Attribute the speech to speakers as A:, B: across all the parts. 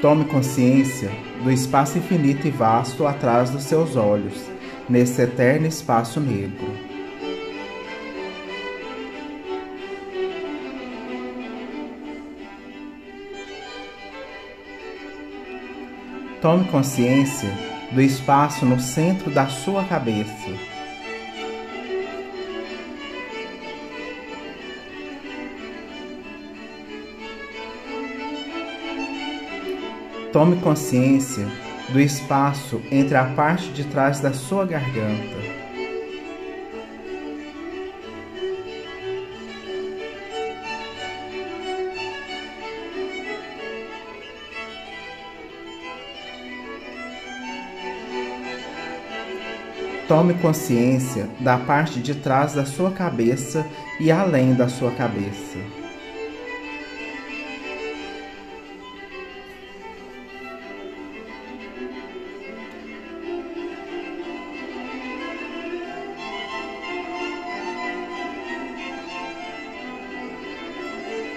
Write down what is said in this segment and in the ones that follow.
A: Tome consciência do espaço infinito e vasto atrás dos seus olhos, nesse eterno espaço negro. Tome consciência do espaço no centro da sua cabeça. Tome consciência do espaço entre a parte de trás da sua garganta. Tome consciência da parte de trás da sua cabeça e além da sua cabeça.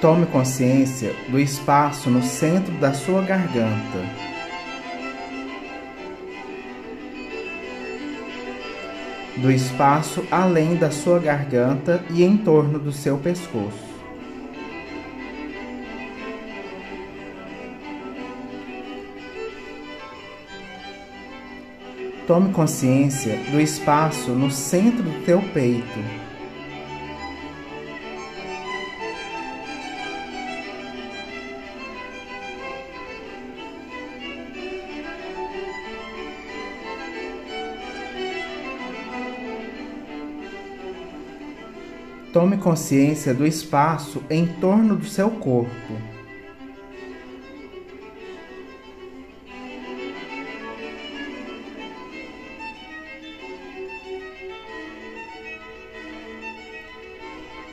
A: Tome consciência do espaço no centro da sua garganta. Do espaço além da sua garganta e em torno do seu pescoço. Tome consciência do espaço no centro do teu peito. Tome consciência do espaço em torno do seu corpo.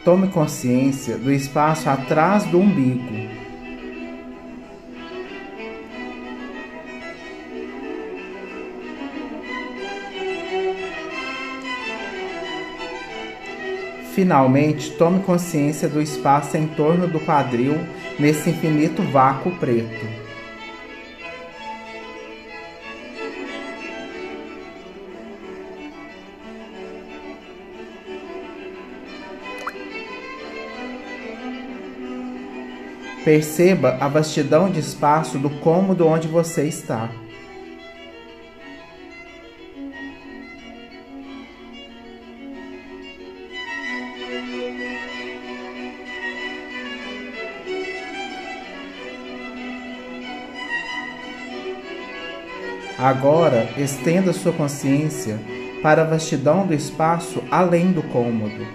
A: Tome consciência do espaço atrás do umbigo. Finalmente, tome consciência do espaço em torno do quadril nesse infinito vácuo preto. Perceba a vastidão de espaço do cômodo onde você está. Agora, estenda sua consciência para a vastidão do espaço além do cômodo.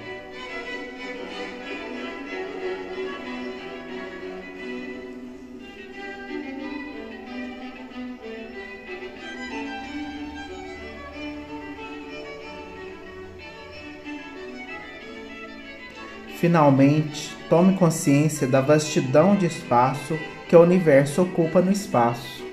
A: Finalmente, tome consciência da vastidão de espaço que o universo ocupa no espaço.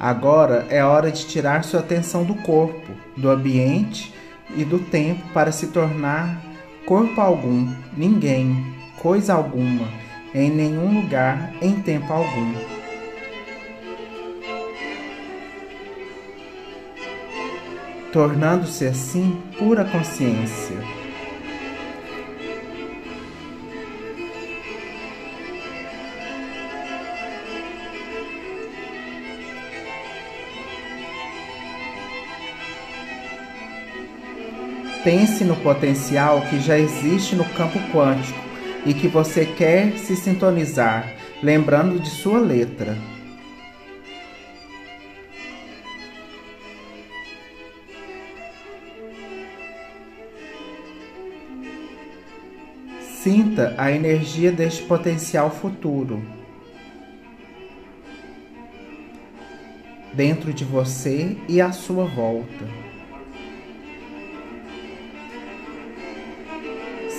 A: Agora é hora de tirar sua atenção do corpo, do ambiente e do tempo para se tornar corpo algum, ninguém, coisa alguma, em nenhum lugar, em tempo algum. Tornando-se assim pura consciência. Pense no potencial que já existe no campo quântico e que você quer se sintonizar, lembrando de sua letra. Sinta a energia deste potencial futuro dentro de você e à sua volta.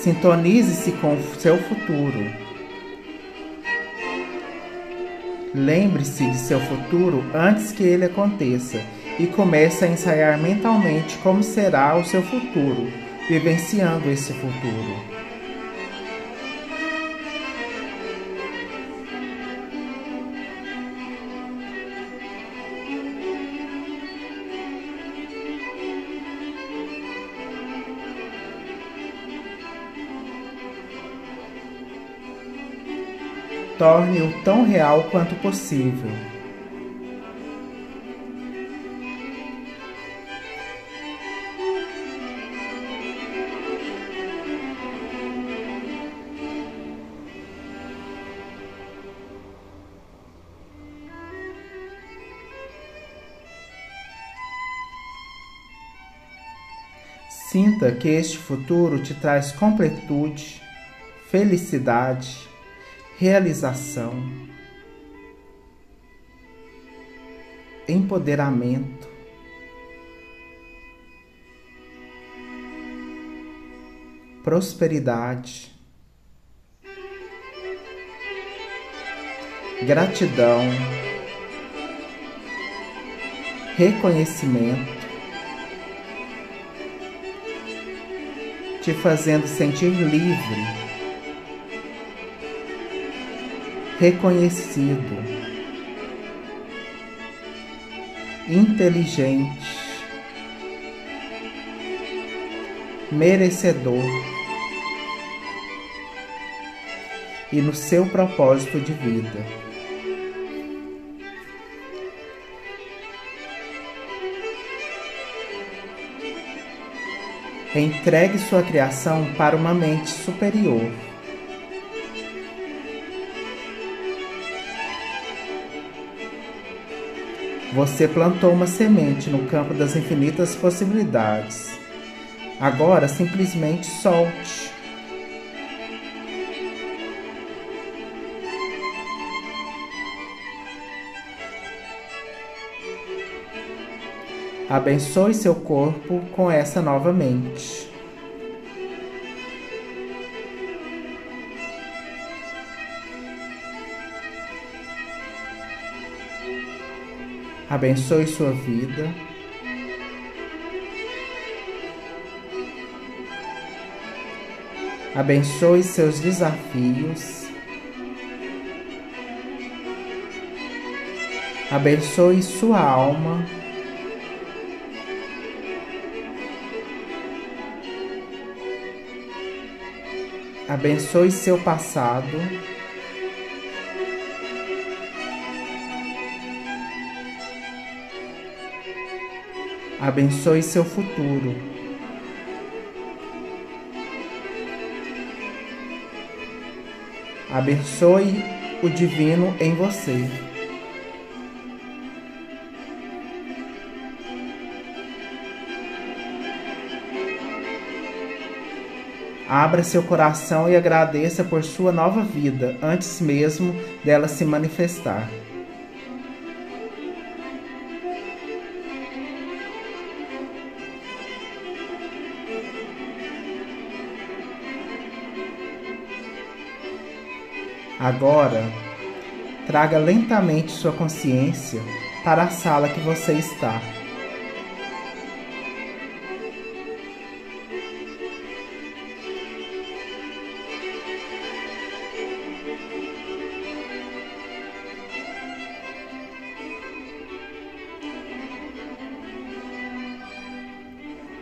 A: Sintonize-se com o seu futuro. Lembre-se de seu futuro antes que ele aconteça e comece a ensaiar mentalmente como será o seu futuro, vivenciando esse futuro. Torne-o tão real quanto possível. Sinta que este futuro te traz completude, felicidade, realização, empoderamento, prosperidade, gratidão, reconhecimento, te fazendo sentir livre reconhecido, inteligente, merecedor e no seu propósito de vida. Entregue sua criação para uma mente superior. Você plantou uma semente no campo das infinitas possibilidades. Agora simplesmente solte. Abençoe seu corpo com essa nova mente. Abençoe sua vida. Abençoe seus desafios. Abençoe sua alma. Abençoe seu passado. Abençoe seu futuro. Abençoe o divino em você. Abra seu coração e agradeça por sua nova vida antes mesmo dela se manifestar. Agora, traga lentamente sua consciência para a sala que você está.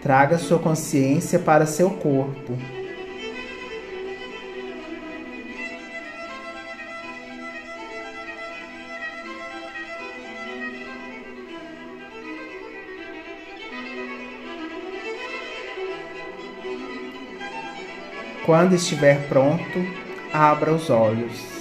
A: Traga sua consciência para seu corpo. Quando estiver pronto, abra os olhos.